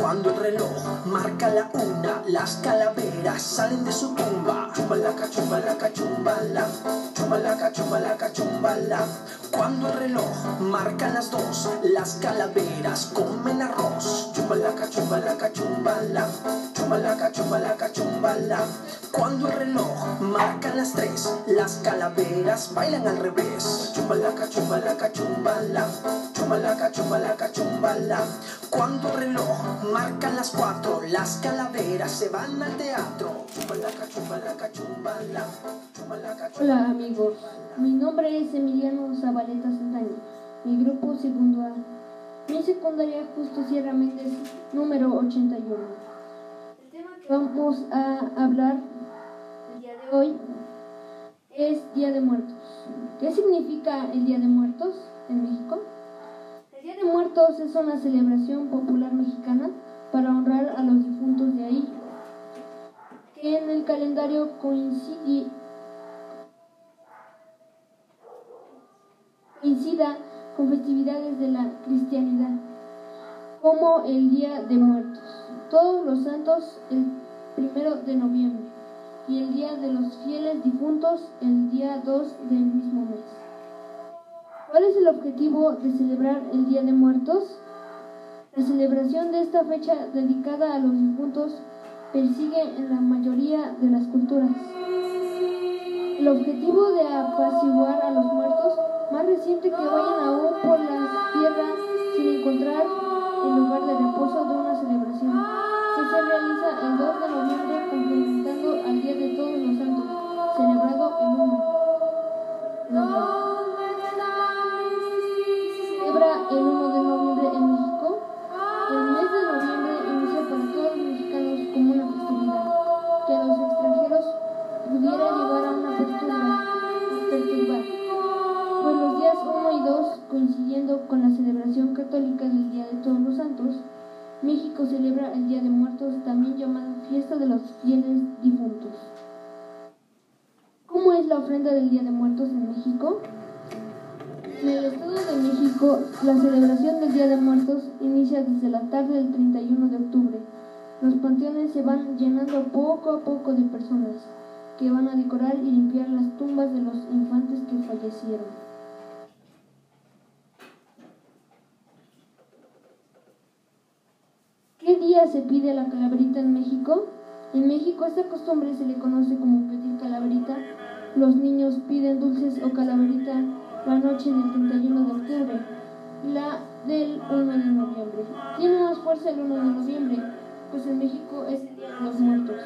Cuando el reloj marca la una, las calaveras salen de su tumba. Chumbalaca, chumbalaca, chumbala, chumbalaca, chumbalaca, chumbala. Cuando el reloj marca las dos, las calaveras comen arroz. Chumbalaca, chumbalaca, chumbala, chumbalaca, chumbalaca, chumbala. Cuando el reloj marca las tres, las calaveras bailan al revés. Chumbalaca, chumbalaca, chumbala, chumbalaca, chumbalaca, chumbala. Cuando el reloj marca las cuatro, las calaveras se van al teatro. Chumbalaca, chumbalaca, chumbala, chumbalaca, Hola amigos, mi nombre es Emiliano Zabaleta Santani, mi grupo segundo A, mi secundaria Justo Sierra Méndez, número 81. Vamos a hablar el día de hoy es Día de Muertos. ¿Qué significa el Día de Muertos en México? El Día de Muertos es una celebración popular mexicana para honrar a los difuntos de ahí, que en el calendario coincide coincida con festividades de la cristianidad, como el Día de Muertos, todos los santos el primero de noviembre y el Día de los fieles difuntos el día 2 del mismo mes. ¿Cuál es el objetivo de celebrar el Día de Muertos? La celebración de esta fecha dedicada a los difuntos persigue en la mayoría de las culturas el objetivo de apaciguar a los muertos más reciente que vayan aún por las tierras sin encontrar el lugar de reposo de una celebración que se realiza el 2 de noviembre complementando al Día de Todos los Santos, celebrado el 1 de noviembre. Y limpiar las tumbas de los infantes que fallecieron. ¿Qué día se pide la calaverita en México? En México esta costumbre se le conoce como pedir calaverita. Los niños piden dulces o calaverita la noche del 31 de octubre la del 1 de noviembre. Tiene más fuerza el 1 de noviembre, pues en México es los Muertos.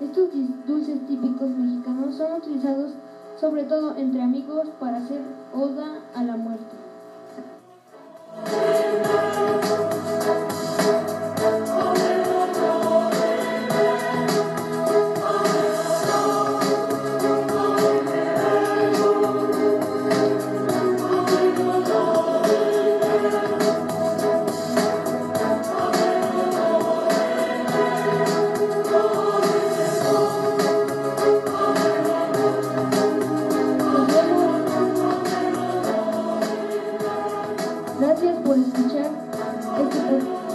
Estos dulces típicos mexicanos son utilizados sobre todo entre amigos para hacer oda a la muerte. Gracias por escuchar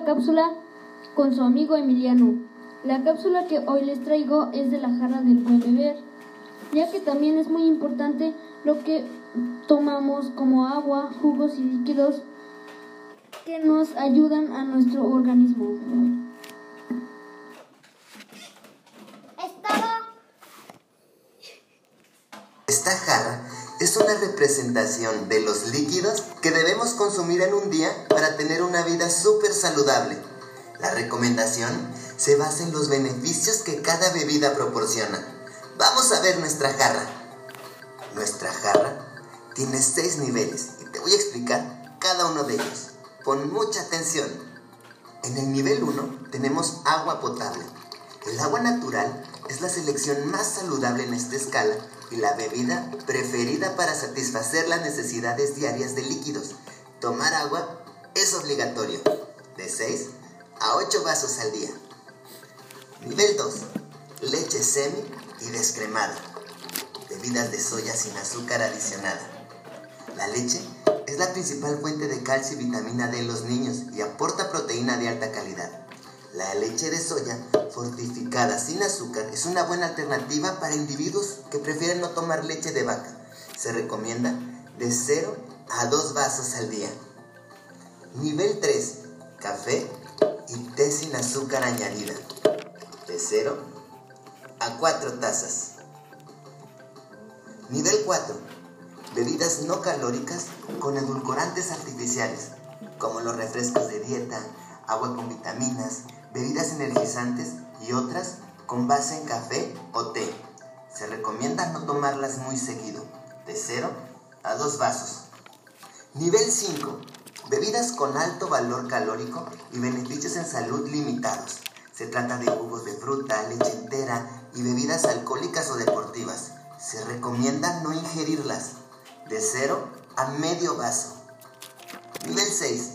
nueva cápsula con su amigo Emiliano. La cápsula que hoy les traigo es de la jarra del buen beber, ya que también es muy importante lo que tomamos como agua, jugos y líquidos que nos ayudan a nuestro organismo. Esta jarra es una representación de los líquidos que debemos consumir en un día para tener una vida súper saludable. La recomendación se basa en los beneficios que cada bebida proporciona. Vamos a ver nuestra jarra. Nuestra jarra tiene seis niveles y te voy a explicar cada uno de ellos. Pon mucha atención. En el nivel 1 tenemos agua potable. El agua natural es la selección más saludable en esta escala y la bebida preferida para satisfacer las necesidades diarias de líquidos. Tomar agua es obligatorio, de 6 a 8 vasos al día. Nivel 2. Leche semi y descremada. Bebidas de soya sin azúcar adicionada. La leche es la principal fuente de calcio y vitamina D en los niños y aporta proteína de alta calidad. La leche de soya fortificada sin azúcar es una buena alternativa para individuos que prefieren no tomar leche de vaca. Se recomienda de 0 a 2 vasos al día. Nivel 3. Café y té sin azúcar añadida. De 0 a 4 tazas. Nivel 4. Bebidas no calóricas con edulcorantes artificiales, como los refrescos de dieta, agua con vitaminas, bebidas energizantes y otras con base en café o té. Se recomienda no tomarlas muy seguido, de 0 a 2 vasos. Nivel 5. Bebidas con alto valor calórico y beneficios en salud limitados. Se trata de jugos de fruta, leche entera y bebidas alcohólicas o deportivas. Se recomienda no ingerirlas, de 0 a medio vaso. Nivel 6.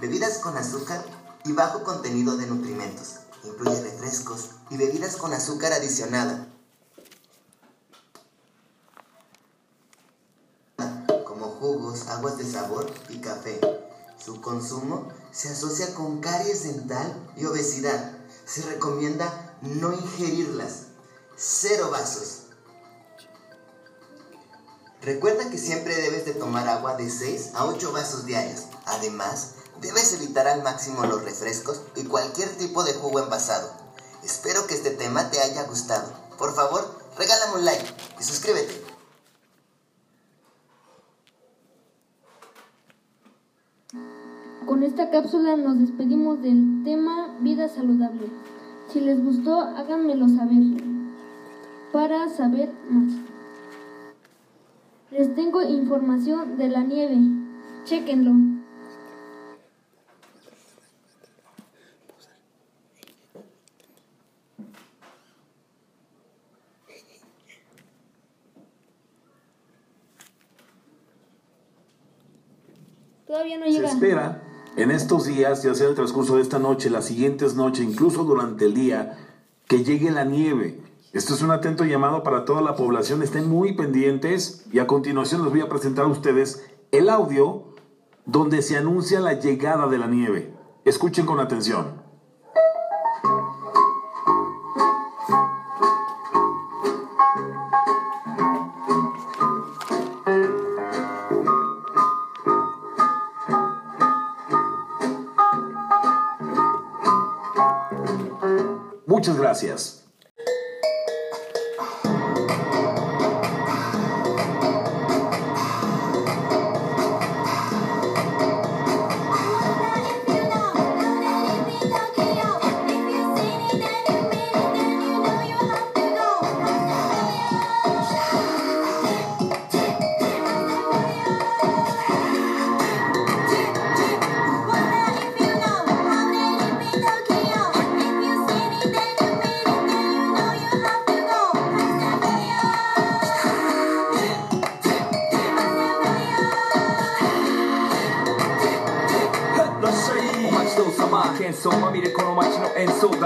Bebidas con azúcar y bajo contenido de nutrimentos. Incluye refrescos y bebidas con azúcar adicionada. Como jugos, aguas de sabor y café. Su consumo se asocia con caries dental y obesidad. Se recomienda no ingerirlas. Cero vasos. Recuerda que siempre debes de tomar agua de 6 a 8 vasos diarios. Además, debes evitar al máximo los refrescos y cualquier tipo de jugo envasado. Espero que este tema te haya gustado. Por favor, regálame un like y suscríbete. Con esta cápsula nos despedimos del tema vida saludable. Si les gustó, háganmelo saber para saber más. Les tengo información de la nieve. Chéquenlo. Todavía no Se espera en estos días, ya sea el transcurso de esta noche, las siguientes noches, incluso durante el día, que llegue la nieve. Esto es un atento llamado para toda la población. Estén muy pendientes y a continuación les voy a presentar a ustedes el audio donde se anuncia la llegada de la nieve. Escuchen con atención. Gracias.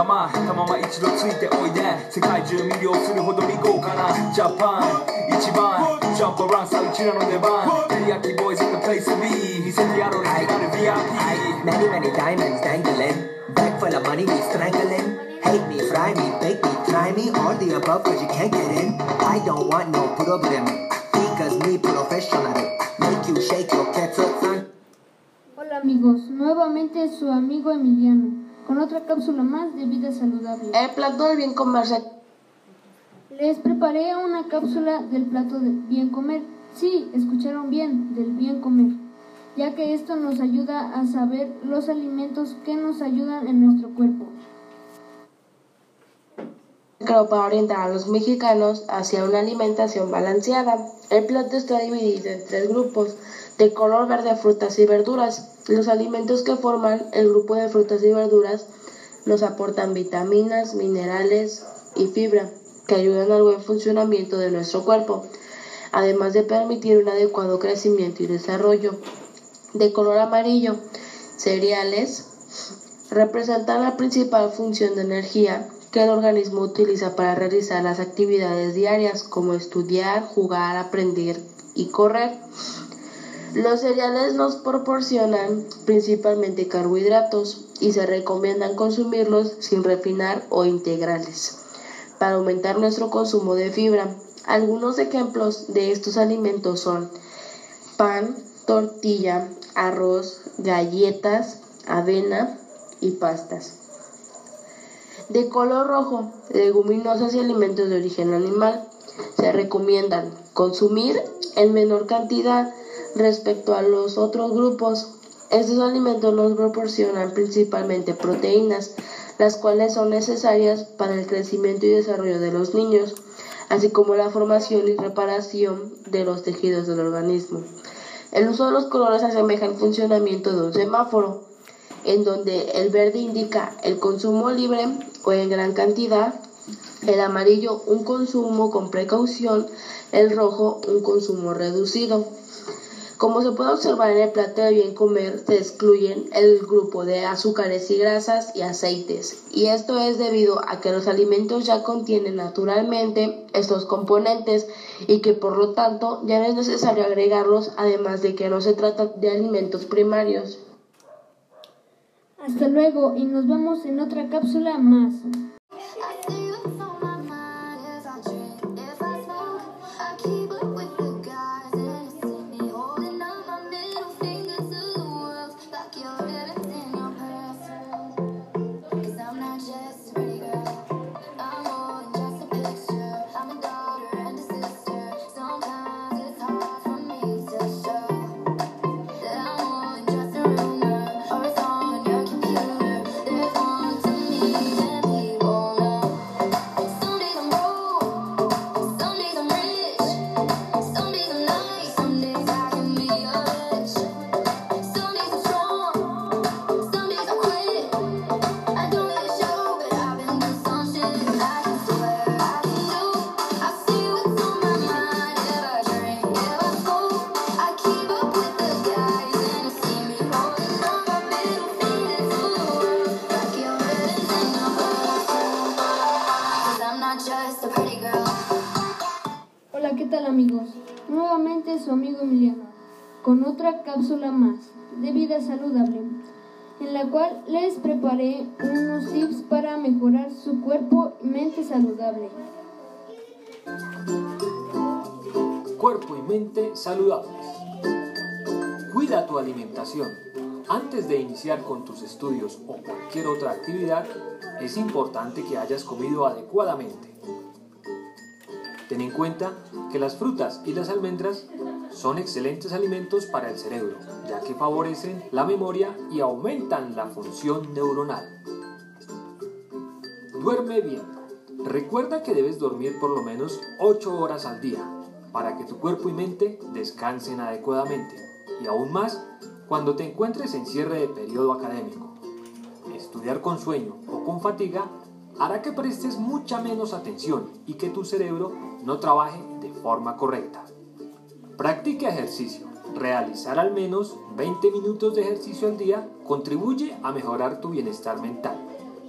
演奏玉たまま一度ついておいで世界中魅了するほどに豪華なジャパン一番ジャンプランさうちらの出番テリヤキボーイズ in the place to be 見せてやろうリジナル VIP Many, many diamonds dangling. Bag full of money, we strangling. Hate me, fry me, bake me, try me. All the above, cause you can't get in. I don't want no problem. Because me professional. Make you shake your kettle, son. Hola amigos, nuevamente su amigo Emiliano, con otra cápsula más de vida saludable. El plato del bien comer se Les preparé una cápsula del plato de bien comer. Sí, escucharon bien, del bien comer, ya que esto nos ayuda a saber los alimentos que nos ayudan en nuestro cuerpo. Para orientar a los mexicanos hacia una alimentación balanceada. El plato está dividido en tres grupos de color verde frutas y verduras. Los alimentos que forman el grupo de frutas y verduras nos aportan vitaminas, minerales y fibra que ayudan al buen funcionamiento de nuestro cuerpo, además de permitir un adecuado crecimiento y desarrollo. De color amarillo, cereales representan la principal función de energía que el organismo utiliza para realizar las actividades diarias como estudiar, jugar, aprender y correr. Los cereales nos proporcionan principalmente carbohidratos y se recomiendan consumirlos sin refinar o integrales para aumentar nuestro consumo de fibra. Algunos ejemplos de estos alimentos son pan, tortilla, arroz, galletas, avena y pastas. De color rojo, leguminosas y alimentos de origen animal. Se recomiendan consumir en menor cantidad respecto a los otros grupos. Estos alimentos nos proporcionan principalmente proteínas, las cuales son necesarias para el crecimiento y desarrollo de los niños, así como la formación y reparación de los tejidos del organismo. El uso de los colores asemeja el funcionamiento de un semáforo, en donde el verde indica el consumo libre o en gran cantidad, el amarillo un consumo con precaución, el rojo un consumo reducido. Como se puede observar en el plato de bien comer, se excluyen el grupo de azúcares y grasas y aceites, y esto es debido a que los alimentos ya contienen naturalmente estos componentes y que por lo tanto ya no es necesario agregarlos, además de que no se trata de alimentos primarios. Hasta luego y nos vemos en otra cápsula más. Cápsula más de vida saludable, en la cual les preparé unos tips para mejorar su cuerpo y mente saludable. Cuerpo y mente saludables. Cuida tu alimentación. Antes de iniciar con tus estudios o cualquier otra actividad, es importante que hayas comido adecuadamente. Ten en cuenta que las frutas y las almendras son excelentes alimentos para el cerebro, ya que favorecen la memoria y aumentan la función neuronal. Duerme bien. Recuerda que debes dormir por lo menos 8 horas al día para que tu cuerpo y mente descansen adecuadamente y aún más cuando te encuentres en cierre de periodo académico. Estudiar con sueño o con fatiga hará que prestes mucha menos atención y que tu cerebro no trabaje de forma correcta. Practica ejercicio. Realizar al menos 20 minutos de ejercicio al día contribuye a mejorar tu bienestar mental,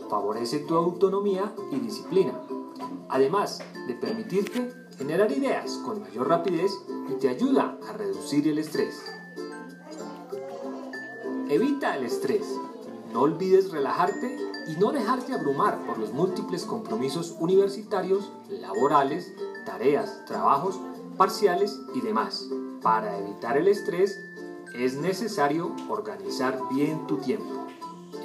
favorece tu autonomía y disciplina, además de permitirte generar ideas con mayor rapidez y te ayuda a reducir el estrés. Evita el estrés. No olvides relajarte y no dejarte abrumar por los múltiples compromisos universitarios, laborales, tareas, trabajos, parciales y demás. Para evitar el estrés es necesario organizar bien tu tiempo,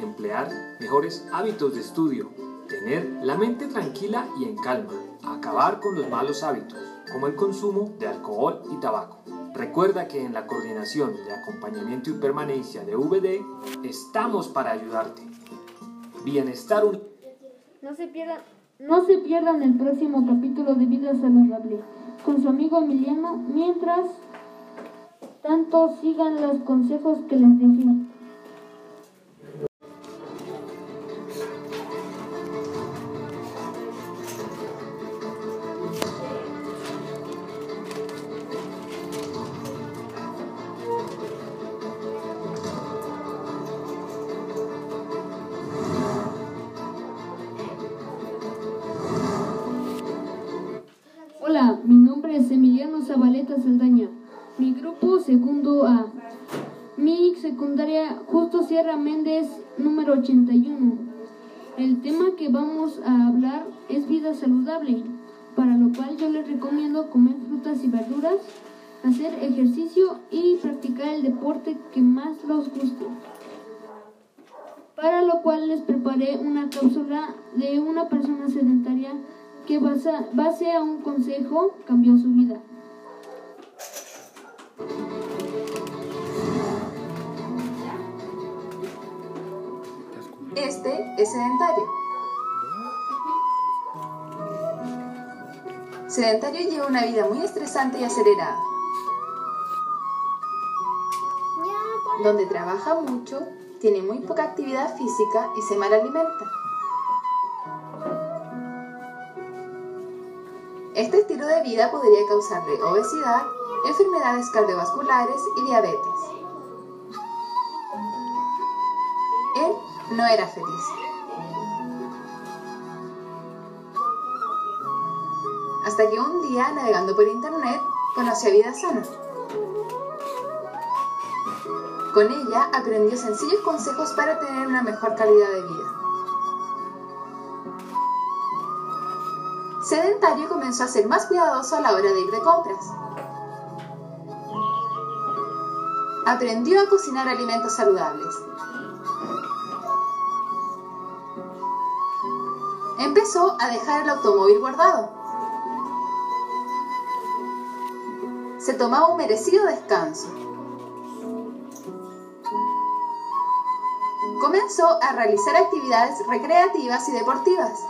emplear mejores hábitos de estudio, tener la mente tranquila y en calma, acabar con los malos hábitos, como el consumo de alcohol y tabaco. Recuerda que en la coordinación de acompañamiento y permanencia de VD estamos para ayudarte. Bienestar un... No se pierdan, no se pierdan el próximo capítulo de Vida Saludable con su amigo Emiliano, mientras tanto sigan los consejos que les dejé. Verduras, hacer ejercicio y practicar el deporte que más los guste. Para lo cual les preparé una cápsula de una persona sedentaria que basa- base a un consejo cambió su vida. Este es sedentario. Sedentario lleva una vida muy estresante y acelerada, donde trabaja mucho, tiene muy poca actividad física y se mal alimenta. Este estilo de vida podría causarle obesidad, enfermedades cardiovasculares y diabetes. Él no era feliz. Hasta que un día, navegando por internet, conoció a Vida Sana. Con ella aprendió sencillos consejos para tener una mejor calidad de vida. Sedentario comenzó a ser más cuidadoso a la hora de ir de compras. Aprendió a cocinar alimentos saludables. Empezó a dejar el automóvil guardado. Se tomaba un merecido descanso. Comenzó a realizar actividades recreativas y deportivas.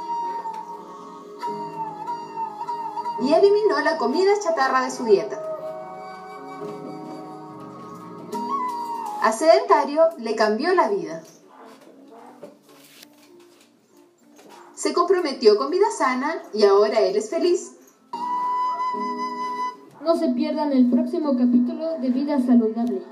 Y eliminó la comida chatarra de su dieta. A Sedentario le cambió la vida. Se comprometió con vida sana y ahora él es feliz. No se pierdan el próximo capítulo de Vida Saludable.